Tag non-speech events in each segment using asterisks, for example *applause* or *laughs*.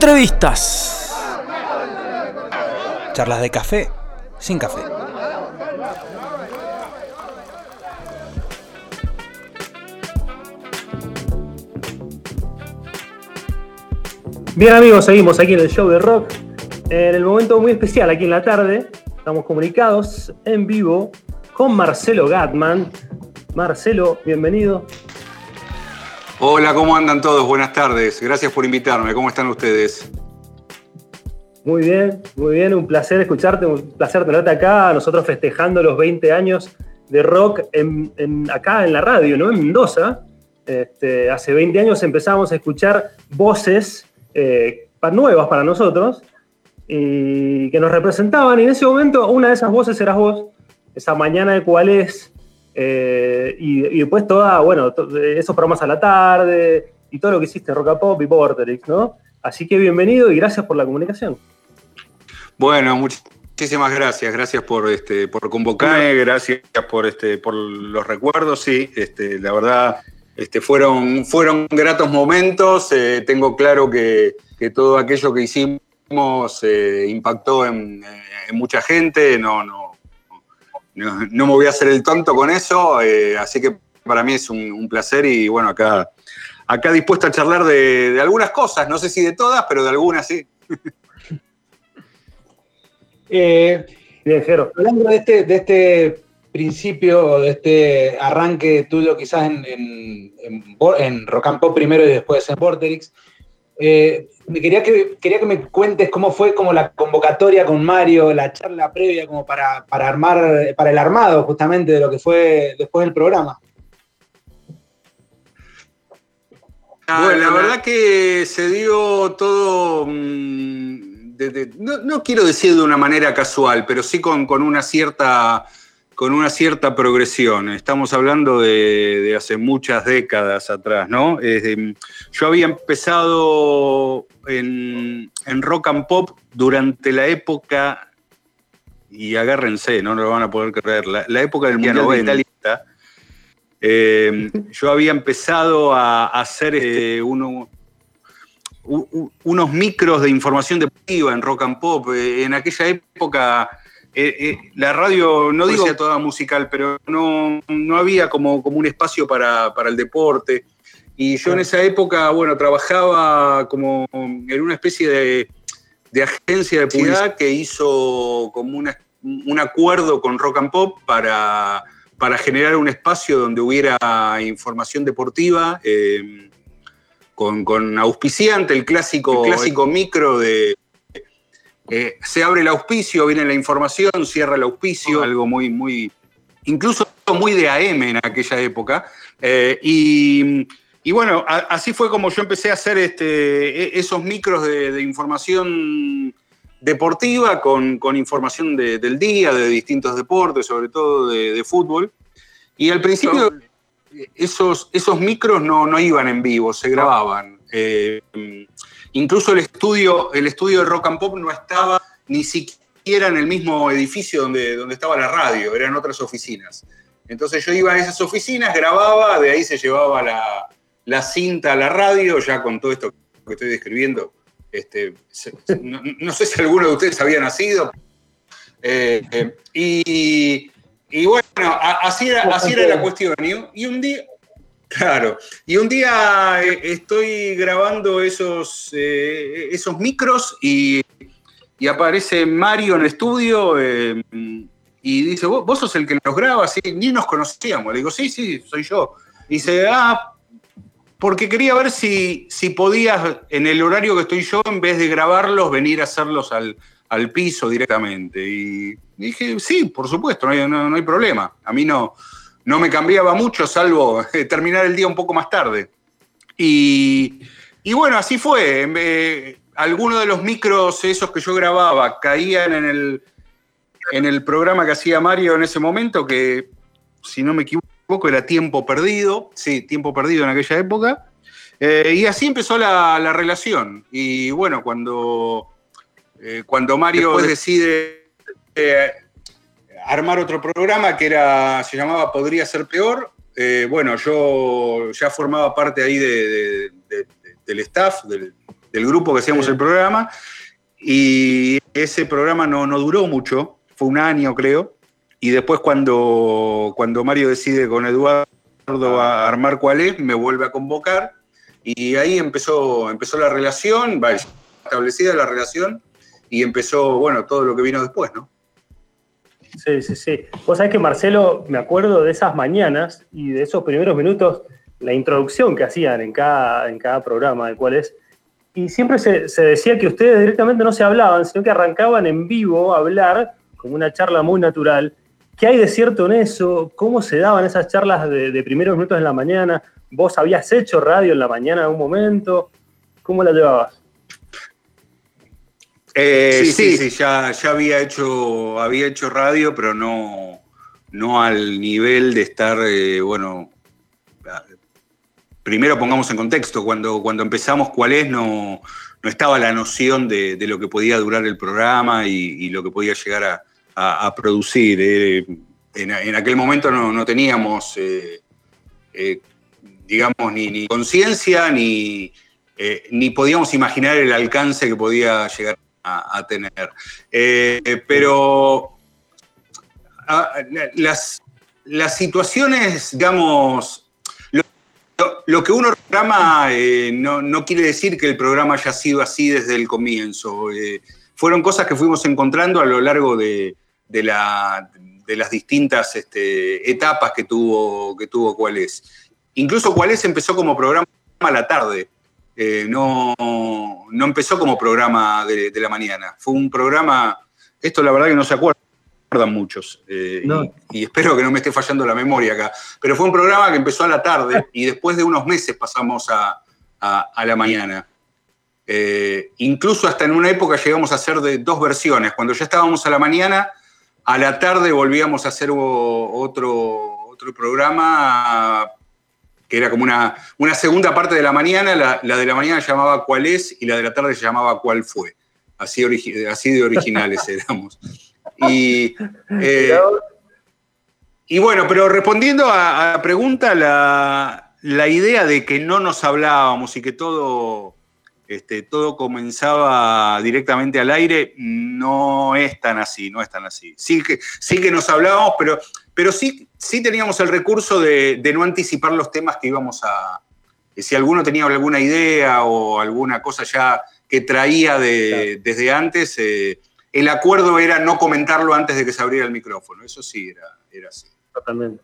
Entrevistas. Charlas de café sin café. Bien amigos, seguimos aquí en el show de rock. En el momento muy especial, aquí en la tarde, estamos comunicados en vivo con Marcelo Gatman. Marcelo, bienvenido. Hola, ¿cómo andan todos? Buenas tardes. Gracias por invitarme. ¿Cómo están ustedes? Muy bien, muy bien. Un placer escucharte, un placer tenerte acá. Nosotros festejando los 20 años de rock acá en la radio, ¿no? En Mendoza. Este, hace 20 años empezamos a escuchar voces eh, nuevas para nosotros y que nos representaban. Y en ese momento una de esas voces eras vos, esa mañana de cuál es, eh, y, después toda, bueno, esos programas a la tarde y todo lo que hiciste, Rock Pop y Vorterix, ¿no? Así que bienvenido y gracias por la comunicación. Bueno, muchísimas gracias, gracias por, este, por convocarme, gracias por, este, por los recuerdos, sí, este, la verdad este, fueron, fueron gratos momentos, eh, tengo claro que, todo aquello que hicimos eh, impactó en, en, mucha gente, no, no, no, me voy a hacer el tonto con eso, eh, así que para mí es un, placer y bueno, acá, acá dispuesto a charlar de, algunas cosas, no sé si de todas, pero de algunas sí. *laughs* eh, Hablando de este, de este principio, de este arranque tuyo quizás en, en, en, Rock and Pop primero y después en Vorterix, eh, me quería que, quería que me cuentes cómo fue como la convocatoria con Mario, la charla previa como para, armar, para el armado justamente de lo que fue después del programa. Bueno, la verdad que se dio todo, mm, no, quiero decir de una manera casual, pero sí con, con una cierta con una cierta progresión. Estamos hablando de, hace muchas décadas atrás, ¿no? yo había empezado en, rock and pop durante la época, y agárrense, no lo van a poder creer, la, época del Mundial. Eh, yo había empezado a, hacer este, unos micros de información deportiva en rock and pop. Eh, en aquella época eh, eh, la radio, no digo toda musical, pero no, no había como, como un espacio para, el deporte. Y yo en esa época, bueno, trabajaba como en una especie de, agencia de publicidad que hizo como un acuerdo con Rock and Pop para, para generar un espacio donde hubiera información deportiva, eh, con, con, auspiciante, el clásico, el clásico micro de, eh, se abre el auspicio, viene la información, cierra el auspicio, algo muy, muy, incluso muy de AM en aquella época. Eh, y, bueno, así fue como yo empecé a hacer este, e, esos micros de, información deportiva con, información del día, de distintos deportes, sobre todo de, fútbol. Y al principio esos, esos micros no, no iban en vivo, se grababan. Eh, Incluso el estudio, el estudio de Rock and Pop no estaba ni siquiera en el mismo edificio donde, donde estaba la radio, eran otras oficinas. Entonces yo iba a esas oficinas, grababa, de ahí se llevaba la, cinta a la radio, ya con todo esto que estoy describiendo. Este, no, sé si alguno de ustedes había nacido. Eh, eh, y, bueno, así era, así era la cuestión. y un día, Claro, y un día eh, estoy grabando esos, eh, esos micros y, aparece Mario en el estudio eh, y dice, ¿Vos, sos el que los graba, sí, ni nos conocíamos. Le digo, sí, sí, soy yo. Dice, ah, porque quería ver si, si podías, en el horario que estoy yo, en vez de grabarlos, venir a hacerlos al, piso directamente. Y dije, sí, por supuesto, no hay, no hay problema. A mí no, no me cambiaba mucho, salvo *laughs* eh, terminar el día un poco más tarde. Y, bueno, así fue. algunos de los micros, esos que yo grababa, caían en el, en el programa que hacía Mario en ese momento, que si no me equivoco era Tiempo Perdido, sí, Tiempo Perdido en aquella época. Eh, y así empezó la, relación. Y bueno, cuando, eh, cuando Mario decide armar otro programa que era, se llamaba Podría ser peor. Eh, bueno, yo ya formaba parte ahí del staff, de grupo que hacíamos el programa. Y ese programa no, no duró mucho, fue un año creo. Y después cuando, cuando Mario decide con Eduardo armar cuál es, me vuelve a convocar. Y ahí empezó, empezó la relación, establecida la relación, y empezó, bueno, todo lo que vino después, ¿no? Sí, sí, sí. Vos sabés que Marcelo, me acuerdo de esas mañanas y de esos primeros minutos, la introducción que hacían en cada, en cada programa de cuál es. Y siempre se, decía que ustedes directamente no se hablaban, sino que arrancaban en vivo a hablar, como una charla muy natural. ¿Qué hay de cierto en eso? ¿Cómo se daban esas charlas de, primeros minutos en la mañana? ¿Vos habías hecho radio en la mañana en algún momento? ¿Cómo la llevabas? Eh, sí, sí, ya, ya había, hecho, había hecho radio, pero no, no al nivel de estar, eh, bueno, primero pongamos en contexto, cuando, cuando empezamos cuál es, no, no estaba la noción de, lo que podía durar el programa y, lo que podía llegar a, producir. Eh, en, aquel momento no, teníamos, digamos, ni, ni conciencia, ni, ni podíamos imaginar el alcance que podía llegar a, tener. Eh, pero las, las situaciones, digamos, lo, que uno programa eh, no, quiere decir que el programa haya sido así desde el comienzo. Eh, fueron cosas que fuimos encontrando a lo largo de, la, de las distintas este, etapas que tuvo, que tuvo Cuál Incluso Cuál empezó como programa a la tarde. Eh, no, no, empezó como programa de, la mañana. Fue un programa, esto la verdad que no se acuerdan muchos, eh, y, espero que no me esté fallando la memoria acá, pero fue un programa que empezó a la tarde *laughs* y después de unos meses pasamos a, la mañana. Eh, incluso hasta en una época llegamos a hacer de dos versiones. Cuando ya estábamos a la mañana, a la tarde volvíamos a hacer otro, otro programa que era como una, una segunda parte de la mañana, la, de la mañana se llamaba ¿Cuál es? y la de la tarde se llamaba ¿Cuál fue? Así, así de originales *laughs* éramos. Y, eh, y bueno, pero respondiendo a, la pregunta, la, la, idea de que no nos hablábamos y que todo, este, todo comenzaba directamente al aire, no es tan así, no es tan así. Sí que, sí que nos hablábamos, pero pero sí, sí teníamos el recurso de, no anticipar los temas que íbamos a... Si alguno tenía alguna idea o alguna cosa ya que traía desde antes, eh, el acuerdo era no comentarlo antes de que se abriera el micrófono. Eso sí era, era así. Totalmente.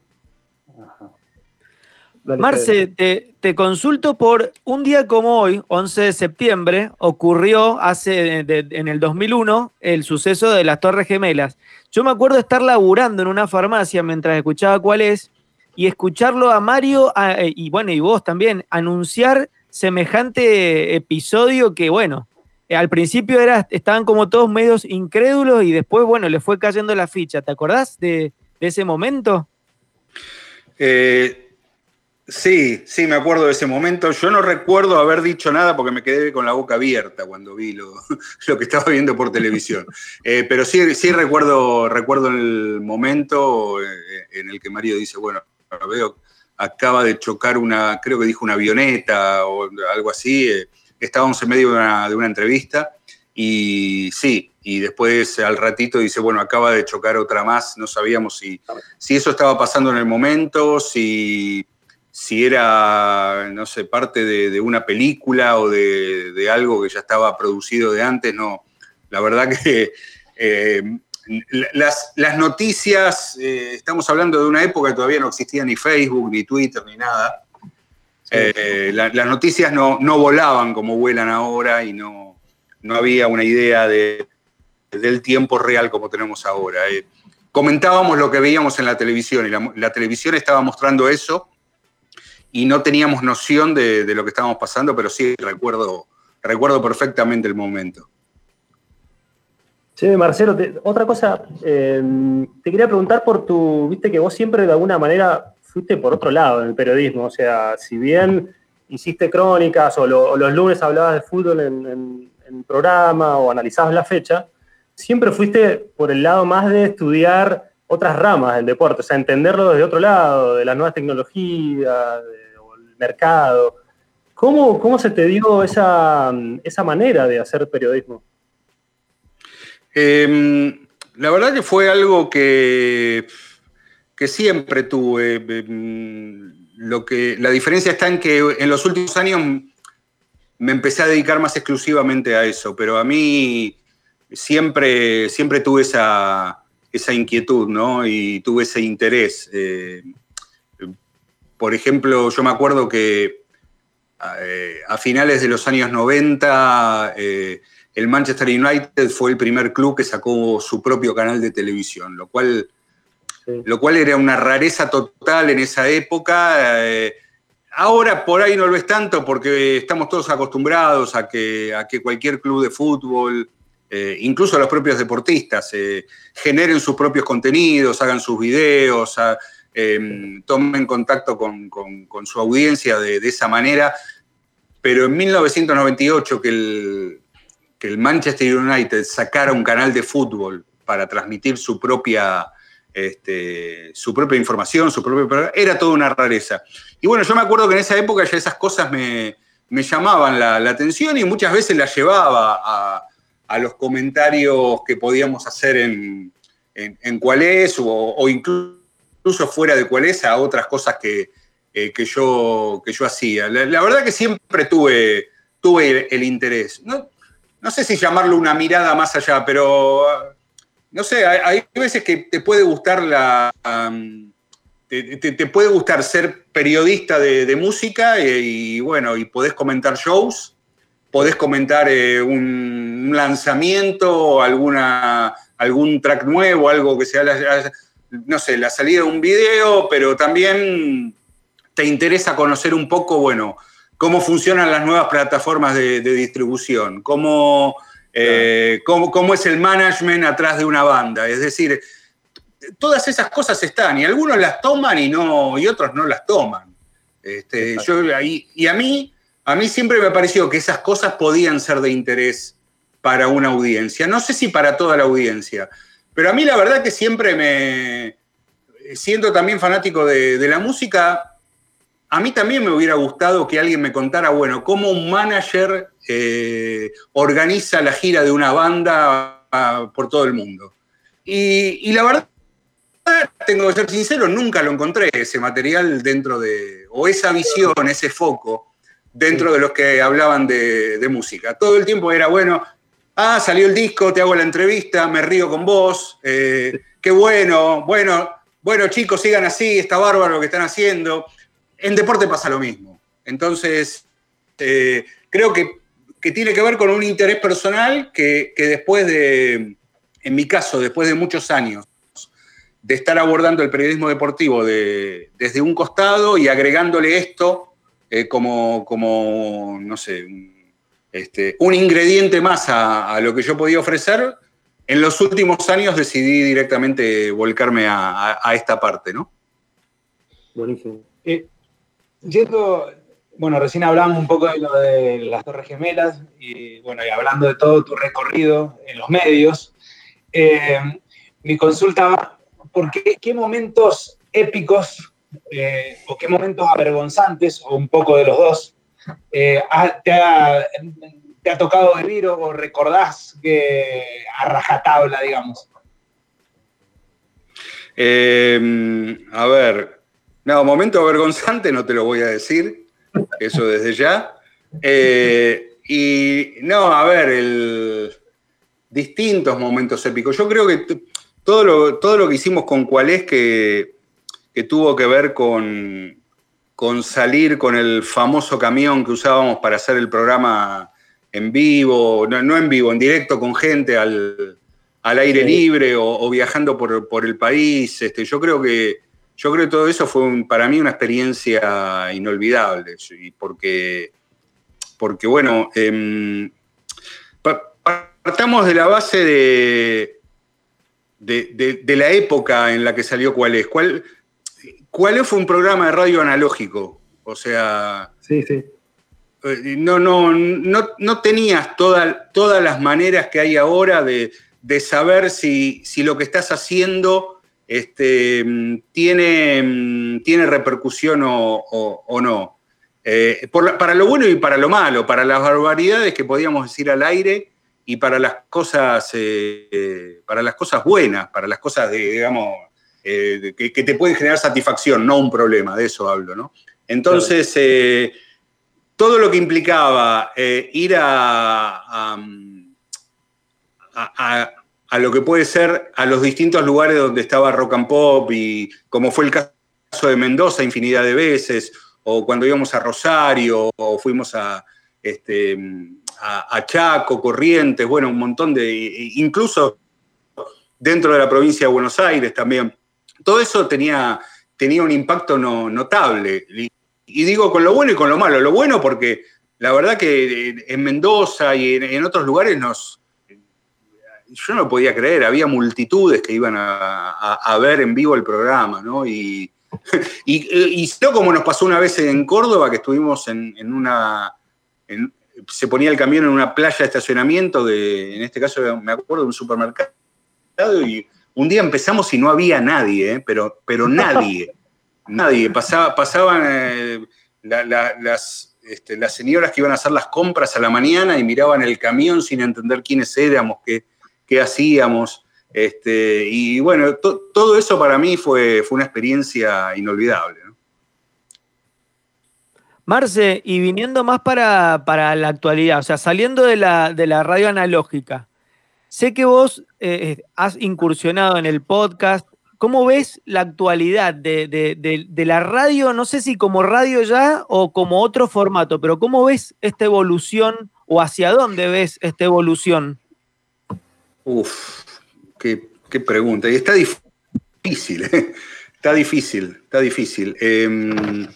Marce, te, consulto por un día como hoy, 11 de septiembre, ocurrió hace en el 2001 el suceso de las Torres Gemelas. Yo me acuerdo estar laburando en una farmacia mientras escuchaba cuál es y escucharlo a Mario eh, y bueno, y vos también, anunciar semejante episodio que bueno, eh, al principio era, estaban como todos medios incrédulos y después, bueno, le fue cayendo la ficha. ¿Te acordás de, ese momento? Eh, Sí, sí, me acuerdo de ese momento. Yo no recuerdo haber dicho nada porque me quedé con la boca abierta cuando vi lo, *laughs* que estaba viendo por televisión. *laughs* Eh, pero sí, sí recuerdo, recuerdo el momento eh, en el que Mario dice, bueno, veo, acaba de chocar una, creo que dijo una avioneta o algo así. Eh, estábamos en medio de una, de una entrevista y sí, y después al ratito dice, bueno, acaba de chocar otra más. No sabíamos si, si eso estaba pasando en el momento, si si era, no sé, parte de, una película o de, algo que ya estaba producido de antes, no. La verdad que eh, las, noticias, eh, estamos hablando de una época que todavía no existía ni Facebook, ni Twitter, ni nada. Eh, las noticias no, volaban como vuelan ahora y no, no había una idea de, del tiempo real como tenemos ahora. comentábamos lo que veíamos en la televisión y la televisión estaba mostrando eso y no teníamos noción de, lo que estábamos pasando, pero sí recuerdo, recuerdo perfectamente el momento. Sí, Marcelo, otra cosa, em, te quería preguntar por tu, viste que vos siempre de alguna manera fuiste por otro lado en el periodismo, o sea, si bien hiciste crónicas o, los lunes hablabas de fútbol en, en, programa o analizabas la fecha, siempre fuiste por el lado más de estudiar otras ramas del deporte, o sea, entenderlo desde otro lado, de las nuevas tecnologías, de mercado. ¿Cómo, ¿Cómo, se te dio esa, esa manera de hacer periodismo? Em, la verdad que fue algo que, que siempre tuve. Em, lo que, la diferencia está en que en los últimos años me empecé a dedicar más exclusivamente a eso, pero a mí siempre, siempre tuve esa, esa inquietud, ¿no? Y tuve ese interés. Eh, por ejemplo, yo me acuerdo que eh, a finales de los años 90 eh, el Manchester United fue el primer club que sacó su propio canal de televisión, lo cual, lo cual era una rareza total en esa época. ahora por ahí no lo es tanto porque estamos todos acostumbrados a que, a que cualquier club de fútbol eh, incluso los propios deportistas, eh, generen sus propios contenidos, hagan sus videos, em, tomen contacto con, su audiencia de, esa manera. Pero en 1998 que el, Manchester United sacara un canal de fútbol para transmitir su propia, este, su propia información, su propio era toda una rareza. Y bueno, yo me acuerdo que en esa época ya esas cosas me, llamaban la, atención y muchas veces las llevaba a, a los comentarios que podíamos hacer en, en, cuál es o, incluso fuera de cuál es a otras cosas que, eh, que, yo, que yo hacía. La, verdad que siempre tuve, tuve el, interés. No, no, sé si llamarlo una mirada más allá, pero no sé, hay, veces que te puede gustar la... te, puede gustar ser periodista de, música y, y, bueno, y podés comentar shows podés comentar eh, un lanzamiento, alguna, algún track nuevo, algo que sea, no sé, la salida de un video, pero también te interesa conocer un poco, bueno, cómo funcionan las nuevas plataformas de, distribución, eh, cómo, cómo, es el management atrás de una banda. Es decir, todas esas cosas están y algunos las toman y, no, y otros no las toman. Este, yo, y a mí a mí siempre me ha parecido que esas cosas podían ser de interés para una audiencia. No sé si para toda la audiencia, pero a mí la verdad que siempre me, siendo también fanático de, la música, a mí también me hubiera gustado que alguien me contara, bueno, cómo un manager eh, organiza la gira de una banda por todo el mundo. Y, y, la verdad, tengo que ser sincero, nunca lo encontré ese material dentro de, o esa visión, ese foco dentro de los que hablaban de, música. Todo el tiempo era, bueno, ah, salió el disco, te hago la entrevista, me río con vos, eh, qué bueno, bueno, bueno chicos, sigan así, está bárbaro lo que están haciendo. En deporte pasa lo mismo. Entonces, eh, creo que, tiene que ver con un interés personal que, después de, en mi caso, después de muchos años, de estar abordando el periodismo deportivo desde un costado y agregándole esto eh, como, como, no sé, este, un ingrediente más a, lo que yo podía ofrecer, en los últimos años decidí directamente volcarme a, esta parte, ¿no? Buenísimo. Eh, yendo, bueno, recién hablamos un poco de lo de las Torres Gemelas y, bueno, y hablando de todo tu recorrido en los medios, eh, mi consulta, ¿por qué, qué momentos épicos eh, o qué momentos avergonzantes, o un poco de los dos, eh, te, ha, tocado vivir o, recordás que a rajatabla, digamos? Em, a ver, no, momento avergonzante no te lo voy a decir, eso desde ya. Eh, y no, a ver, distintos momentos épicos. Yo creo que todo lo, todo lo que hicimos con cuál es que que tuvo que ver con, con salir con el famoso camión que usábamos para hacer el programa en vivo, no, en vivo, en directo con gente al, aire libre o, viajando por, el país. Este, yo creo que yo creo que todo eso fue para mí una experiencia inolvidable. Y porque, porque bueno, em, partamos de la base de, de, la época en la que salió cuál es. ¿Cuál, ¿Cuál fue un programa de radio analógico? O sea. Sí, sí. Eh, no, no, no, tenías todas las maneras que hay ahora de, saber si, lo que estás haciendo este, tiene, tiene repercusión o, no. para lo bueno y para lo malo, para las barbaridades que podíamos decir al aire y para las cosas, para las cosas buenas, para las cosas, de, digamos, que, que, te pueden generar satisfacción, no un problema, de eso hablo, ¿no? Entonces, todo lo que implicaba ir a, a, lo que puede ser a los distintos lugares donde estaba rock and pop y como fue el caso de Mendoza infinidad de veces, o cuando íbamos a Rosario, o fuimos a, este, a, Chaco, Corrientes, bueno, un montón de, incluso dentro de la provincia de Buenos Aires también. Todo eso tenía, tenía un impacto notable. Y, digo con lo bueno y con lo malo. Lo bueno porque la verdad que en Mendoza y en otros lugares nos, yo no podía creer, había multitudes que iban a, ver en vivo el programa, ¿no? Y, *laughs* y, como nos pasó una vez en Córdoba, que estuvimos en, una... se ponía el camión en una playa de estacionamiento, de, en este caso me acuerdo de un supermercado, y un día empezamos y no había nadie, ¿eh? pero, pero nadie, *laughs* nadie. Pasaba, pasaban eh, las, este, las señoras que iban a hacer las compras a la mañana y miraban el camión sin entender quiénes éramos, qué, qué hacíamos. Este, y bueno, todo eso para mí fue, fue una experiencia inolvidable. Marce, y viniendo más para, la actualidad, o sea, saliendo de la, de la radio analógica, sé que vos eh, has incursionado en el podcast. ¿Cómo ves la actualidad de, de, la radio? No sé si como radio ya o como otro formato, pero ¿cómo ves esta evolución o hacia dónde ves esta evolución? Uf, qué, pregunta. Y está difícil, ¿eh? está difícil, está difícil. Em,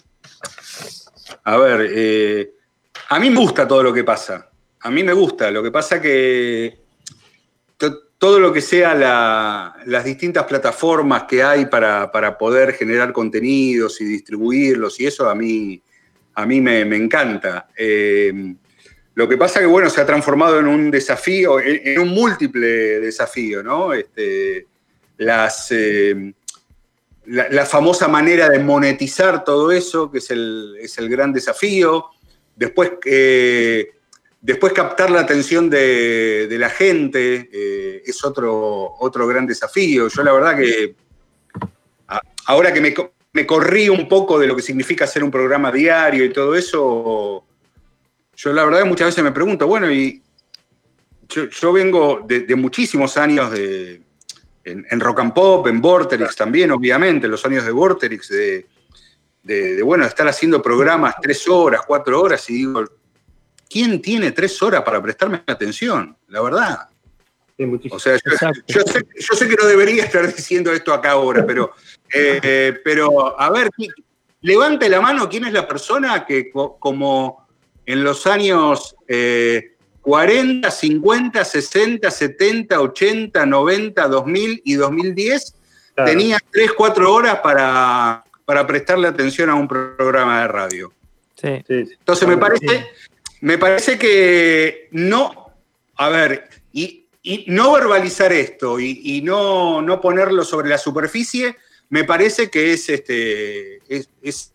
a ver, eh, a mí me gusta todo lo que pasa. A mí me gusta. Lo que pasa que todo lo que sea las distintas plataformas que hay para, poder generar contenidos y distribuirlos y eso a mí, a mí me, encanta. Em, lo que pasa que, bueno, se ha transformado en un desafío, en, un múltiple desafío, ¿no? Este, las, eh, la, famosa manera de monetizar todo eso, que es el, gran desafío. Después, eh, después captar la atención de, la gente eh, es otro, otro gran desafío. Yo la verdad que ahora que me, me corrí un poco de lo que significa hacer un programa diario y todo eso, yo la verdad muchas veces me pregunto, bueno, y yo, vengo de, muchísimos años de, en, rock and pop, en Vorterix también, obviamente, los años de Vorterix, de, de, bueno, estar haciendo programas tres horas, cuatro horas, y digo, ¿quién tiene tres horas para prestarme atención? La verdad. o sea, yo, sé, que no debería estar diciendo esto acá ahora, pero, eh, pero a ver, levante la mano quién es la persona que como en los años 40, 50, 60, 70, 80, 90, 2000 y 2010, tenía 3, 4 horas para, para prestarle atención a un programa de radio. Sí. Entonces me parece, me parece que no, a ver, y, no verbalizar esto y, no, no, ponerlo sobre la superficie, me parece que es, este, es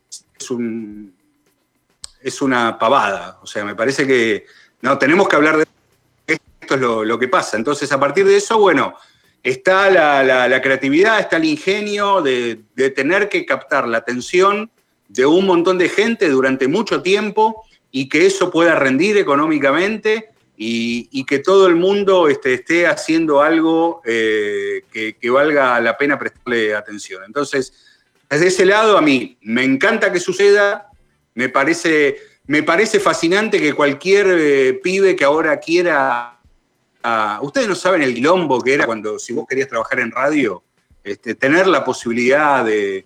un, es una pavada. O sea, me parece que no, tenemos que hablar de esto es lo, que pasa. Entonces, a partir de eso, bueno, está la, creatividad, está el ingenio de, tener que captar la atención de un montón de gente durante mucho tiempo y que eso pueda rendir económicamente y, que todo el mundo este, esté haciendo algo eh, que, que, valga la pena prestarle atención. Entonces, desde ese lado, a mí me encanta que suceda, me parece, me parece fascinante que cualquier eh, pibe que ahora quiera. Ustedes no saben el quilombo que era cuando, si vos querías trabajar en radio, este, tener la posibilidad de,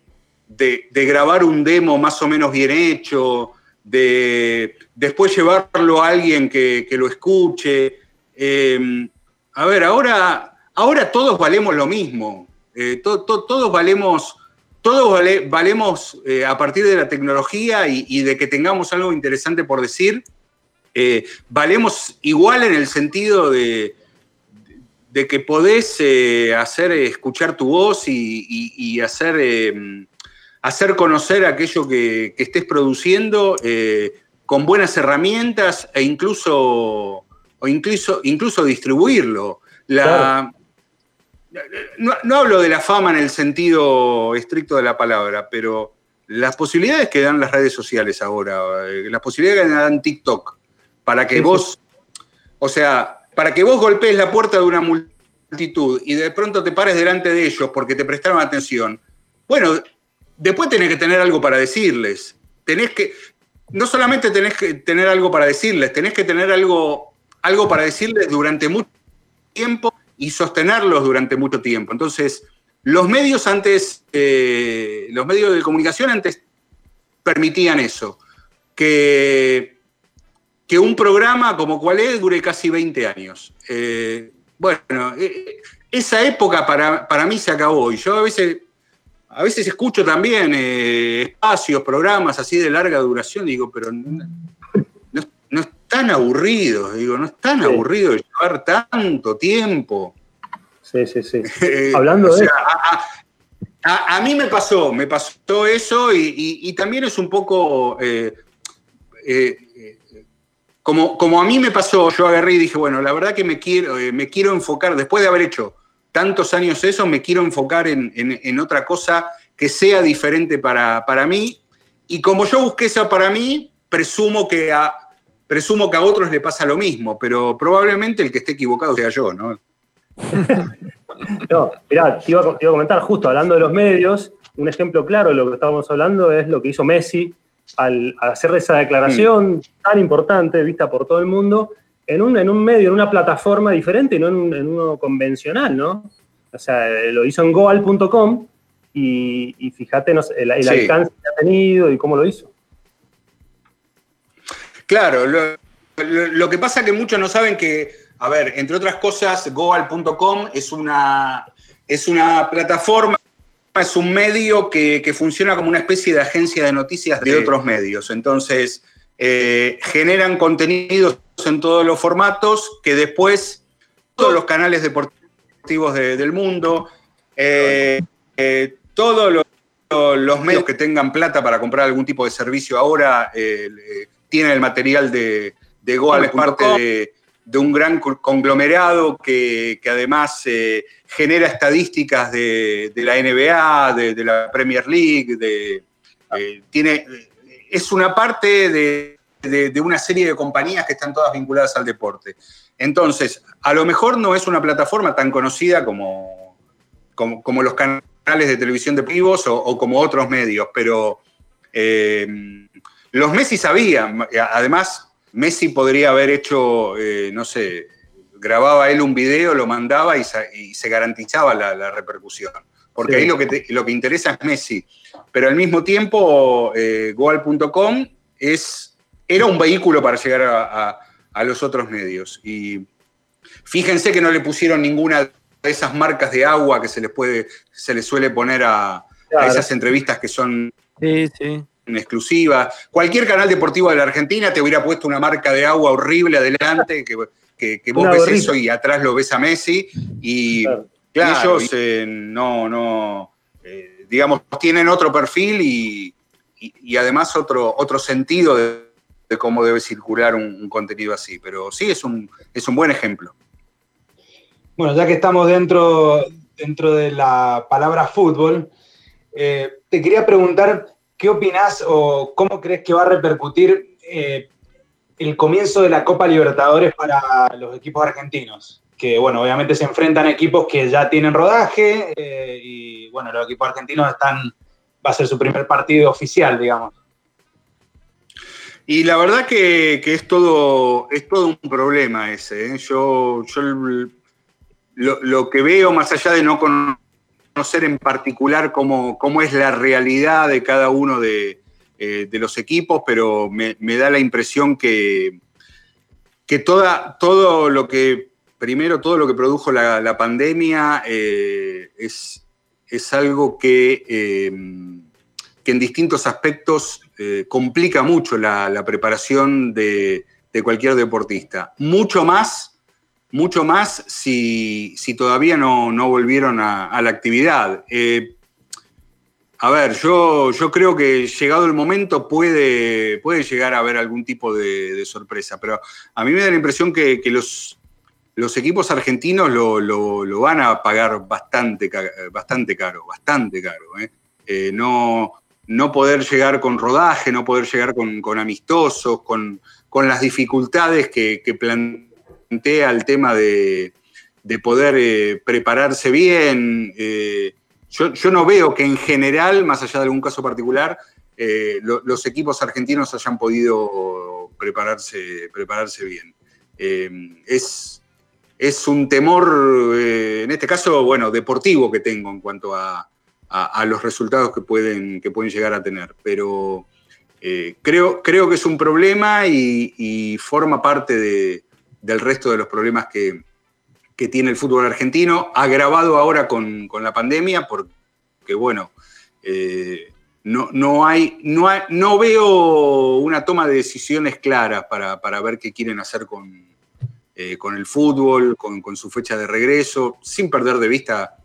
grabar un demo más o menos bien hecho, de después llevarlo a alguien que, lo escuche. Em, a ver, ahora, ahora todos valemos lo mismo. Eh, todos valemos todos valemos eh, a partir de la tecnología y, de que tengamos algo interesante por decir, eh, valemos igual en el sentido de, de que podés eh, hacer escuchar tu voz y, hacer, hacer conocer aquello que, estés produciendo eh, con buenas herramientas e incluso, o incluso, incluso distribuirlo. La, no, hablo de la fama en el sentido estricto de la palabra, pero las posibilidades que dan las redes sociales ahora, eh, las posibilidades que dan TikTok, para que vos, o sea, para que vos golpees la puerta de una multitud y de pronto te pares delante de ellos porque te prestaron atención, bueno, después tenés que tener algo para decirles. Tenés que, no solamente tenés que tener algo para decirles, tenés que tener algo, algo para decirles durante mucho tiempo y sostenerlos durante mucho tiempo. Entonces, los medios antes, eh, los medios de comunicación antes permitían eso, que, que un programa como cual es dure casi 20 años. Eh, bueno, eh, esa época para, para, mí se acabó y yo a veces, a veces escucho también espacios, programas así de larga duración, digo, pero no, no, es tan aburrido, digo, no es tan aburrido llevar tanto tiempo. Sí, sí, sí. *laughs* Hablando de A, mí me pasó, me pasó eso y, también es un poco, eh, eh, como, como a mí me pasó, yo agarré y dije, bueno, la verdad que me quiero, eh, me quiero enfocar, después de haber hecho tantos años eso, me quiero enfocar en, otra cosa que sea diferente para, para, mí. Y como yo busqué eso para mí, presumo que a, presumo que a otros le pasa lo mismo, pero probablemente el que esté equivocado sea yo, ¿no? *laughs* no, mirá, te iba, a comentar, justo hablando de los medios, un ejemplo claro de lo que estábamos hablando es lo que hizo Messi al, hacer esa declaración tan importante, vista por todo el mundo, en un, en un medio, en una plataforma diferente y no en, uno convencional, ¿no? O sea, lo hizo en goal.com y, fíjate el, alcance que ha tenido y cómo lo hizo. Claro, lo, que pasa es que muchos no saben que, a ver, entre otras cosas, goal.com es una, es una plataforma, es un medio que, funciona como una especie de agencia de noticias de otros medios. Entonces, eh, generan contenidos en todos los formatos que después todos los canales deportivos del mundo, eh, eh, todos los, medios que tengan plata para comprar algún tipo de servicio ahora tiene el material de, de Goal, es parte de, un gran conglomerado que, además genera estadísticas de, la NBA, de, la Premier League, de, tiene, es una parte de, una serie de compañías que están todas vinculadas al deporte. Entonces, a lo mejor no es una plataforma tan conocida como, como, los canales de televisión de Pivos o, como otros medios, pero eh, los Messi sabían, además, Messi podría haber hecho, eh, no sé, grababa él un video, lo mandaba y, se garantizaba la, repercusión. Porque ahí lo que, lo que interesa es Messi. Pero al mismo tiempo, eh, Goal.com es, era un vehículo para llegar a, los otros medios. Y fíjense que no le pusieron ninguna de esas marcas de agua que se les, puede, se les suele poner a, a esas entrevistas que son sí, sí en exclusiva. Cualquier canal deportivo de la Argentina te hubiera puesto una marca de agua horrible adelante, que, que, vos ves eso y atrás lo ves a Messi. Y ellos eh, no, no, eh, digamos, tienen otro perfil y, además otro, otro sentido de, cómo debe circular un, contenido así. Pero sí, es un, es un buen ejemplo. Bueno, ya que estamos dentro, dentro de la palabra fútbol, eh, te quería preguntar ¿Qué opinas o cómo crees que va a repercutir eh, el comienzo de la Copa Libertadores para los equipos argentinos? Que, bueno, obviamente se enfrentan equipos que ya tienen rodaje eh, y, bueno, los equipos argentinos están, va a ser su primer partido oficial, digamos. Y la verdad que, es, todo, es todo un problema ese. ¿eh? Yo, yo lo, lo, que veo, más allá de no conocer en particular cómo, cómo es la realidad de cada uno de, eh, los equipos, pero me, da la impresión que, que toda, todo lo que, primero, todo lo que produjo la, pandemia eh, es, es, algo que, eh, que, en distintos aspectos complica mucho la, preparación de, de cualquier deportista. Mucho más mucho más si, todavía no, volvieron a, la actividad. Eh, a ver, yo, yo creo que llegado el momento puede, puede llegar a haber algún tipo de, sorpresa, pero a mí me da la impresión que, los, los equipos argentinos lo, van a pagar bastante, bastante caro, bastante caro. ¿eh? Eh, no, no poder llegar con rodaje, no poder llegar con, amistosos, con, las dificultades que, plantea el tema de, poder eh, prepararse bien. Eh, yo, no veo que en general, más allá de algún caso particular, los equipos argentinos hayan podido prepararse, prepararse bien. es, es un temor, en este caso, bueno, deportivo que tengo en cuanto a, a, los resultados que pueden, que pueden llegar a tener. Pero eh, creo, creo que es un problema y, forma parte del resto de los problemas que, tiene el fútbol argentino, agravado ahora con, la pandemia, porque bueno, eh, no, no, hay, no, no, veo una toma de decisiones claras para, ver qué quieren hacer con, eh, con el fútbol, con, con, su fecha de regreso, sin perder de vista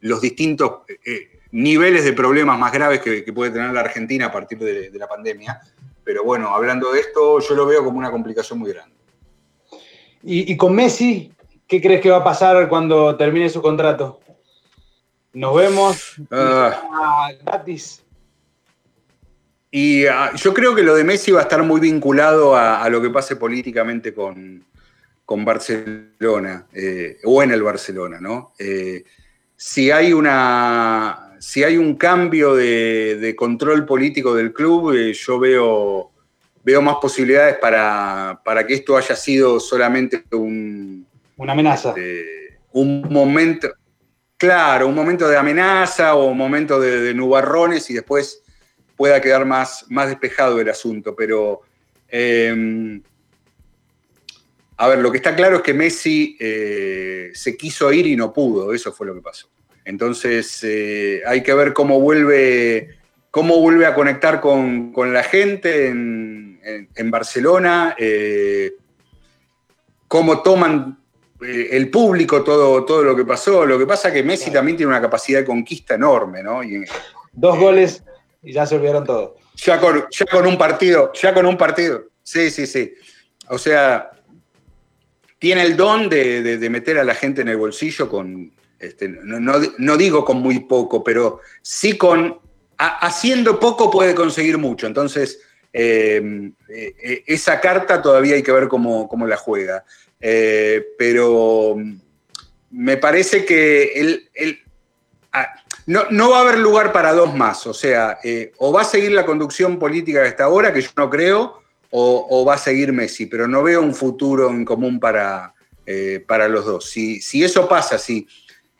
los distintos eh, eh, niveles de problemas más graves que, puede tener la Argentina a partir de, la pandemia. Pero bueno, hablando de esto, yo lo veo como una complicación muy grande. ¿Y, con Messi, qué crees que va a pasar cuando termine su contrato? ¿Nos vemos ah. gratis? Y ah, yo creo que lo de Messi va a estar muy vinculado a, lo que pase políticamente con, Barcelona, eh, o en el Barcelona, ¿no? si hay una si hay un cambio de, control político del club, eh, yo veo, veo más posibilidades para, que esto haya sido solamente un... Una amenaza. un momento, claro, un momento de amenaza o un momento de, nubarrones y después pueda quedar más, más despejado el asunto. Pero, em, a ver, lo que está claro es que Messi eh, se quiso ir y no pudo, eso fue lo que pasó. Entonces eh, hay que ver cómo vuelve, cómo vuelve a conectar con, la gente en, Barcelona, eh, cómo toman el público todo, todo lo que pasó. Lo que pasa es que Messi también tiene una capacidad de conquista enorme, ¿no? Dos goles y ya se olvidaron todo. Ya con, ya con un partido, ya con un partido. Sí, sí, sí. O sea, tiene el don de meter a la gente en el bolsillo con, este, no, digo con muy poco, pero sí con haciendo poco puede conseguir mucho. Entonces, em, eh, esa carta todavía hay que ver cómo, la juega. Eh, pero me parece que ah, no, va a haber lugar para dos más. O sea, eh, o va a seguir la conducción política de esta hora, que yo no creo, o, va a seguir Messi, pero no veo un futuro en común para, para los dos. Si, si eso pasa, si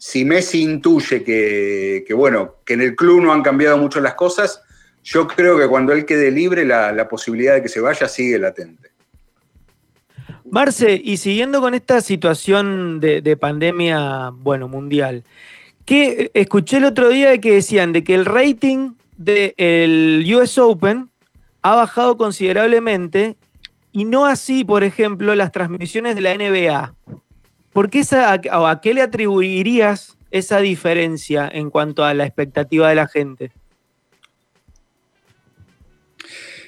si Messi intuye que, bueno, que en el club no han cambiado mucho las cosas, yo creo que cuando él quede libre, la, posibilidad de que se vaya sigue latente. Marce, y siguiendo con esta situación de, pandemia, bueno, mundial, que escuché el otro día que decían de que el rating del US Open ha bajado considerablemente y no así, por ejemplo, las transmisiones de la NBA. ¿Por qué esa, a, qué le atribuirías esa diferencia en cuanto a la expectativa de la gente?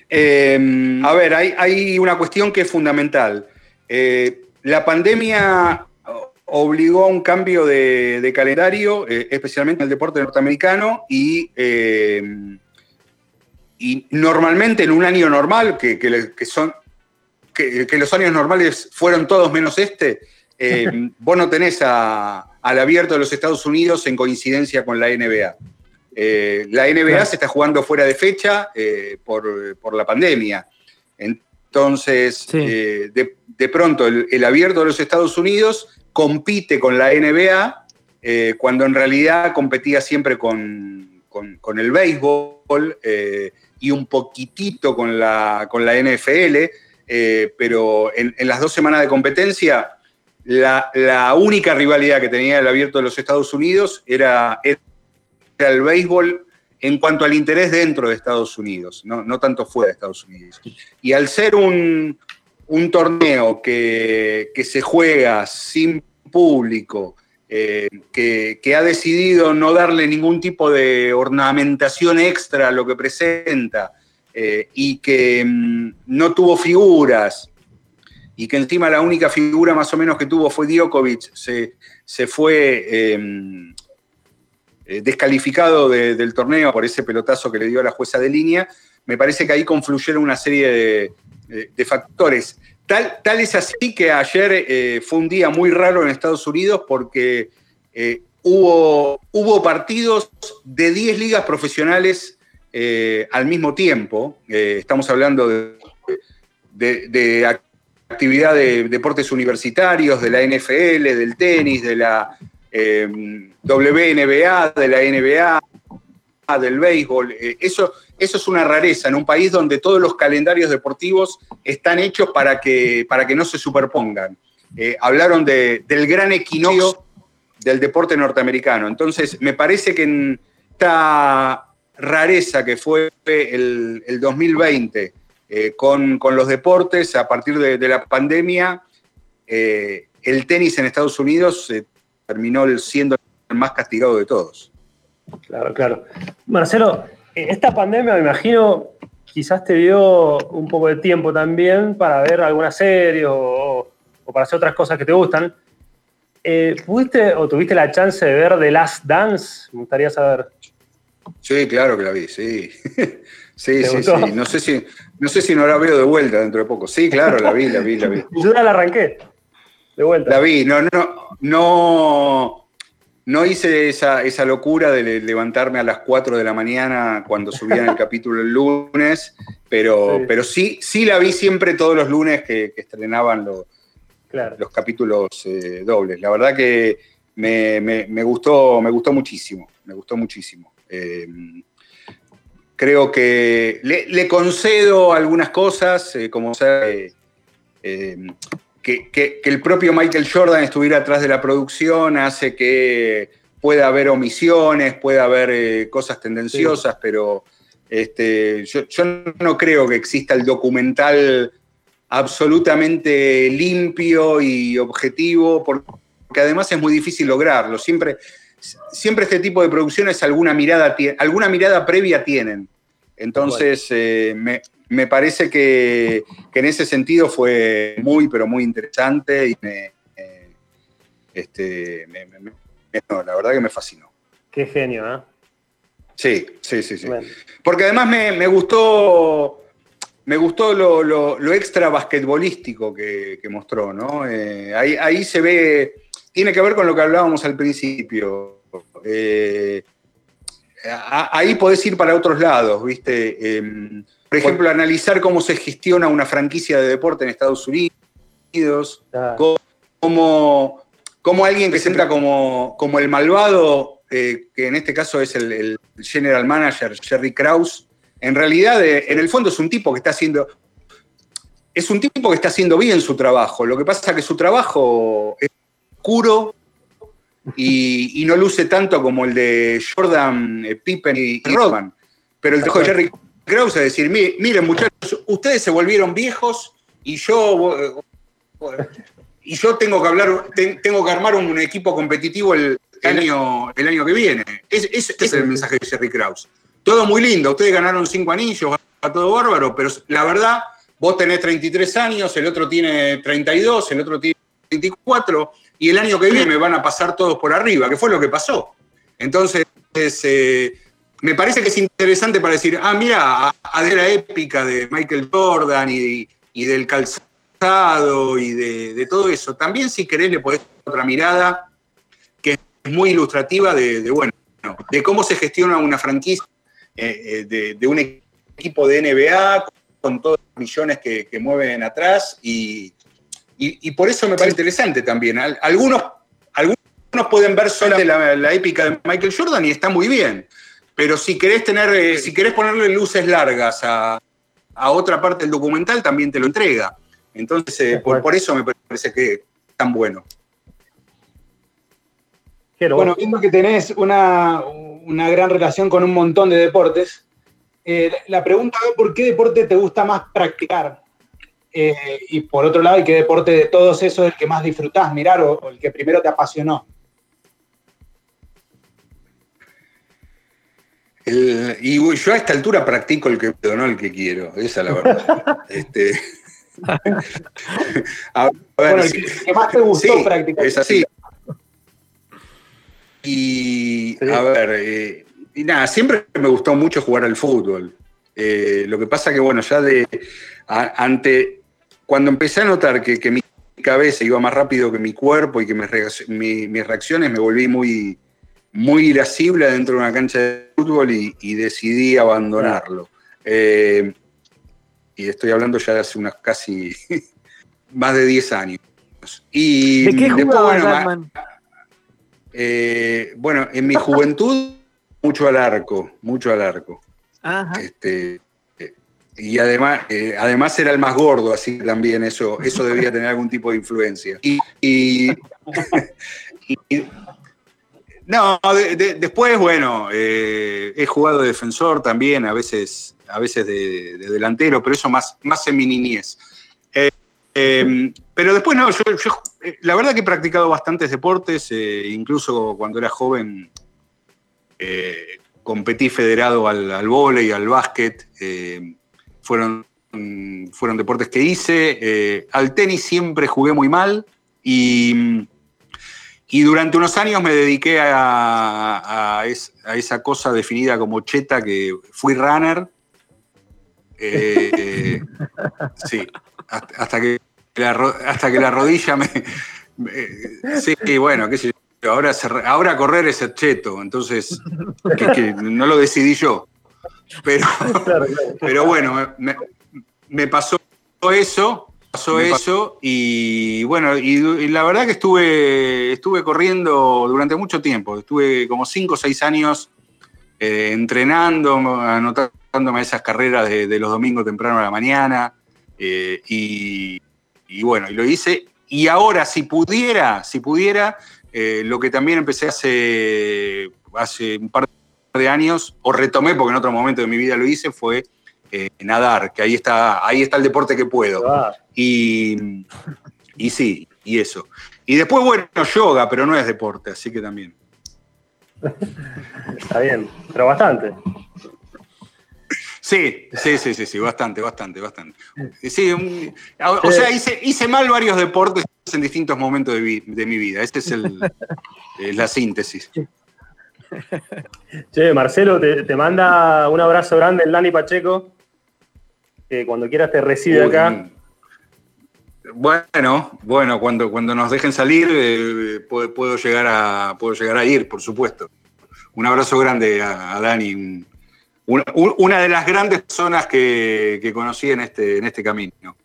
Eh, a ver, hay, una cuestión que es fundamental. Eh, la pandemia obligó a un cambio de, calendario, eh, especialmente en el deporte norteamericano, y, y normalmente en un año normal, que, son, que, los años normales fueron todos menos este, eh, *laughs* vos no tenés al abierto de los Estados Unidos en coincidencia con la NBA. Eh, la NBA se está jugando fuera de fecha eh, por, la pandemia. Entonces, de, pronto, el, abierto de los Estados Unidos compite con la NBA cuando en realidad competía siempre con, el béisbol y un poquitito con la, con la NFL, pero en, en las dos semanas de competencia la, única rivalidad que tenía el abierto de los Estados Unidos era, el béisbol en cuanto al interés dentro de Estados Unidos, no, tanto fuera de Estados Unidos. Y al ser un, torneo que, se juega sin público, que, ha decidido no darle ningún tipo de ornamentación extra a lo que presenta y que mm, no tuvo figuras y que encima la única figura más o menos que tuvo fue Djokovic, se, se fue em, eh, descalificado del torneo por ese pelotazo que le dio a la jueza de línea, me parece que ahí confluyeron una serie de, factores. Tal, tal, es así que ayer eh, fue un día muy raro en Estados Unidos porque eh, hubo, hubo partidos de 10 ligas profesionales al mismo tiempo. estamos hablando de, de actividad de deportes universitarios, de la NFL, del tenis, de la eh, WNBA, de la NBA, del béisbol. Eh, eso, eso es una rareza en un país donde todos los calendarios deportivos están hechos para que, para que no se superpongan. Eh, hablaron del gran equinoccio del deporte norteamericano. Entonces, me parece que en esta rareza que fue el, el 2020, eh, con, los deportes, a partir de, la pandemia, eh, el tenis en Estados Unidos terminó siendo el más castigado de todos. Claro, claro. Marcelo, esta pandemia me imagino quizás te dio un poco de tiempo también para ver alguna serie o, para hacer otras cosas que te gustan. Eh, ¿Pudiste o tuviste la chance de ver The Last Dance? Me gustaría saber. Sí, claro que la vi, sí. *laughs* Sí, sí, sí. No sé, si, no sé si no la veo de vuelta dentro de poco. Sí, claro, la vi, la vi, la vi. *laughs* Yo la arranqué. De vuelta. La vi, no, no, no, no hice esa, locura de levantarme a las 4 de la mañana cuando subían el *laughs* capítulo el lunes, pero sí. pero sí, sí la vi siempre todos los lunes que, estrenaban los, los capítulos eh, dobles. La verdad que me, gustó, me gustó muchísimo, me gustó muchísimo. Eh, Creo que le, concedo algunas cosas, eh, como ser eh, que, el propio Michael Jordan estuviera atrás de la producción hace que pueda haber omisiones, pueda haber eh, cosas tendenciosas, pero este, yo, no creo que exista el documental absolutamente limpio y objetivo, porque además es muy difícil lograrlo. Siempre, siempre este tipo de producciones alguna mirada, alguna mirada previa tienen. Entonces, eh, me, parece que, en ese sentido fue muy, pero muy interesante y me, eh, este, la verdad que me fascinó. Qué genio, ¿eh? Sí, sí, sí, sí. Porque además me, gustó, me gustó lo, extra basquetbolístico que, mostró, ¿no? Eh, ahí, ahí se ve, tiene que ver con lo que hablábamos al principio. ahí podés ir para otros lados, ¿viste? Por ejemplo, analizar cómo se gestiona una franquicia de deporte en Estados Unidos, cómo, alguien que se entra como, como el malvado, eh, que en este caso es el, general manager Jerry Krause, en realidad, eh, en el fondo es un tipo que está haciendo, es un tipo que está haciendo bien su trabajo. Lo que pasa es que su trabajo es oscuro y, no luce tanto como el de Jordan, eh, Pippen y Rodman. Pero el de Jerry Krause es decir, miren muchachos, ustedes se volvieron viejos y yo, y yo tengo que hablar, tengo que armar un equipo competitivo el, año, el año que viene. Ese es el mensaje de Jerry Krause. Todo muy lindo, ustedes ganaron cinco anillos, va todo bárbaro, pero la verdad, vos tenés 33 años, el otro tiene 32, el otro tiene 24 y el año que viene me van a pasar todos por arriba, que fue lo que pasó. Entonces, eh, me parece que es interesante para decir, ah, mira, a, de la épica de Michael Jordan y, del calzado y de, todo eso. También, si querés, le podés otra mirada que es muy ilustrativa de, bueno, de cómo se gestiona una franquicia eh, eh, de, un equipo de NBA con todos los millones que, que mueven atrás y, y, por eso me parece interesante también. Algunos, algunos pueden ver solamente la, épica de Michael Jordan y está muy bien. Pero si querés tener, eh, si querés ponerle luces largas a, otra parte del documental, también te lo entrega. Entonces, eh, por, eso me parece que es tan bueno. bueno, viendo que tenés una, gran relación con un montón de deportes, eh, la pregunta es por qué deporte te gusta más practicar. Eh, y por otro lado, ¿y qué deporte de todos esos es el que más disfrutás mirar o, el que primero te apasionó? Y yo a esta altura practico el que puedo, no el que quiero. Esa es la verdad. *laughs* este, *laughs* *laughs* a ver, bueno, ¿qué más te gustó practicar? Es así. Y a ver, eh, y nada, siempre me gustó mucho jugar al fútbol. Eh, lo que pasa que, bueno, ya de ante cuando empecé a notar que, mi cabeza iba más rápido que mi cuerpo y que mis, reacciones me volví muy, muy irascible dentro de una cancha de fútbol y, decidí abandonarlo. Eh, y estoy hablando ya de hace unas casi *laughs* más de 10 años. Y ¿De qué bueno, eh, bueno, en mi juventud, mucho al arco, mucho al arco. Este, y además, eh, además era el más gordo, así también eso, eso debía tener algún tipo de influencia. Y, *laughs* no, después, bueno, eh, he jugado de defensor también, a veces, a veces de, delantero, pero eso más, más en mi niñez. Em, pero después no, yo, eh, la verdad que he practicado bastantes deportes, eh, incluso cuando era joven eh, competí federado al, al y al básquet, fueron, fueron deportes que hice. al tenis siempre jugué muy mal y, y durante unos años me dediqué a, a, esa cosa definida como cheta que fui runner. sí, hasta, que la, hasta que la rodilla me, sí, bueno, qué sé yo. Ahora, ahora correr es el cheto, entonces que, no lo decidí yo. Pero, pero bueno, me, pasó eso, pasó eso y bueno, y, la verdad que estuve, estuve corriendo durante mucho tiempo, estuve como 5 o 6 años eh, entrenando, anotándome esas carreras de, los domingos temprano a la mañana eh, y, bueno, y lo hice. Y ahora, si pudiera, si pudiera, eh, lo que también empecé hace, hace un par de años, o retomé porque en otro momento de mi vida lo hice, fue eh, nadar, que ahí está, ahí está el deporte que puedo. Y, y sí, y eso. Y después, bueno, yoga, pero no es deporte, así que también. Está bien, pero bastante. Sí, sí, sí, sí, sí, bastante, bastante, bastante. Sí, o sea, hice, mal varios deportes en distintos momentos de, mi vida. Esta es la síntesis. Che, Marcelo, te, manda un abrazo grande el Dani Pacheco, que cuando quieras te recibe acá. Bueno, bueno, cuando, cuando nos dejen salir eh, puedo, llegar a, puedo llegar a ir, por supuesto. Un abrazo grande a, a Dani, una, de las grandes personas que, conocí en este, en este camino.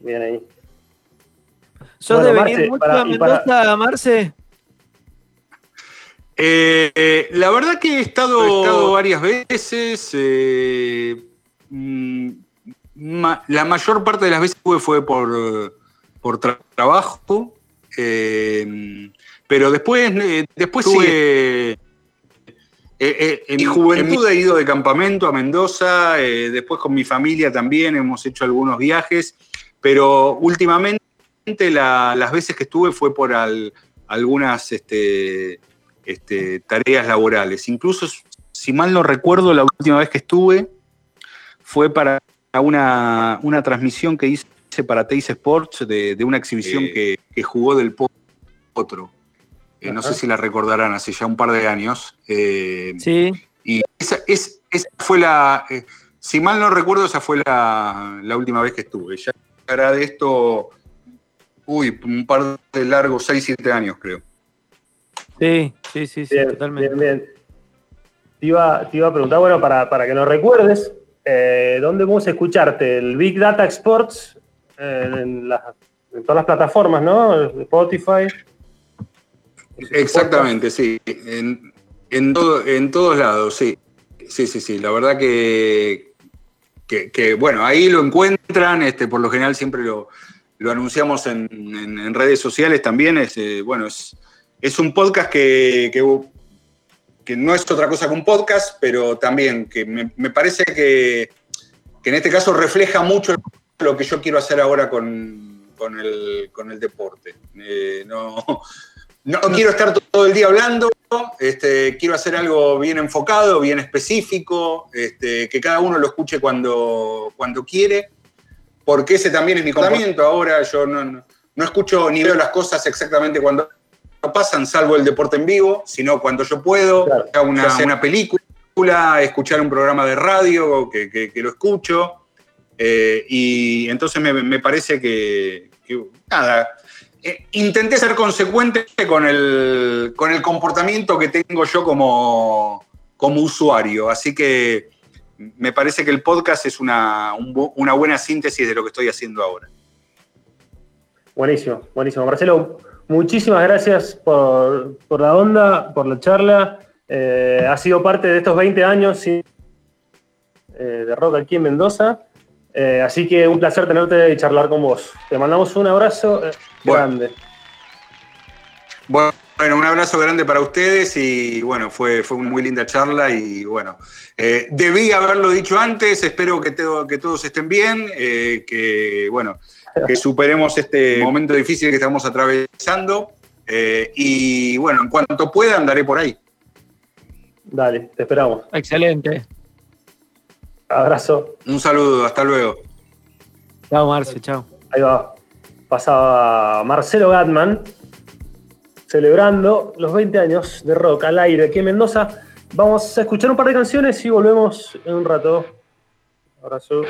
Bien ahí. ¿Sos de venir mucho a Mendoza, Marce? Eh, la verdad que he estado, varias veces. Eh, mm, la mayor parte de las veces fue por, por trabajo. Eh, pero después, después sí. Eh, eh, en mi juventud he ido de campamento a Mendoza, eh, después con mi familia también hemos hecho algunos viajes, pero últimamente las veces que estuve fue por algunas este, este, tareas laborales. Incluso, si mal no recuerdo, la última vez que estuve fue para una, transmisión que hice para Teis Sports de, una exhibición que, que, jugó del Potro. Eh, no sé si la recordarán, hace ya un par de años. Eh, sí. Y esa, fue la, eh, si mal no recuerdo, esa fue la, última vez que estuve. Ya hará de esto, uy, un par de largos, 6, 7 años creo. Sí, sí, sí, sí totalmente. Bien, bien. Te iba, a preguntar, bueno, para, que nos recuerdes, ¿dónde vamos a escucharte? El Big Data Exports en, en todas las plataformas, ¿no? Spotify. Exactamente, sí. En, en, todos lados, sí. Sí, sí, sí. La verdad que, que, bueno, ahí lo encuentran, este, por lo general siempre lo, anunciamos en, redes sociales también. Es, eh, bueno, es, es un podcast que, que, no es otra cosa que un podcast, pero también que me, parece que, en este caso refleja mucho lo que yo quiero hacer ahora con, el, deporte. Eh, no, no quiero estar todo el día hablando, este, quiero hacer algo bien enfocado, bien específico, este, que cada uno lo escuche cuando, cuando quiere, porque ese también es mi comportamiento. Ahora yo no, escucho ni veo las cosas exactamente cuando pasan, salvo el deporte en vivo, sino cuando yo puedo, una, una película, escuchar un programa de radio que, lo escucho. Eh, y entonces me, parece que, que nada, eh, intenté ser consecuente con el, con el comportamiento que tengo yo como, como usuario. Así que me parece que el podcast es una, una buena síntesis de lo que estoy haciendo ahora. Buenísimo, buenísimo. Marcelo, muchísimas gracias por, la onda, por la charla. Eh, ha sido parte de estos 20 años eh, de rock aquí en Mendoza. así que un placer tenerte y charlar con vos. Te mandamos un abrazo grande. Bueno, un abrazo grande para ustedes y bueno, fue, fue una muy linda charla y bueno, eh, debí haberlo dicho antes, espero que, que todos estén bien, eh, que bueno, que superemos este momento difícil que estamos atravesando eh, y bueno, en cuanto pueda andaré por ahí. Dale, te esperamos. Excelente. Abrazo. Un saludo, hasta luego. Chao, Marce, chao. Ahí va pasaba Marcelo Gatman celebrando los 20 años de rock al aire aquí en Mendoza. Vamos a escuchar un par de canciones y volvemos en un rato. Abrazo.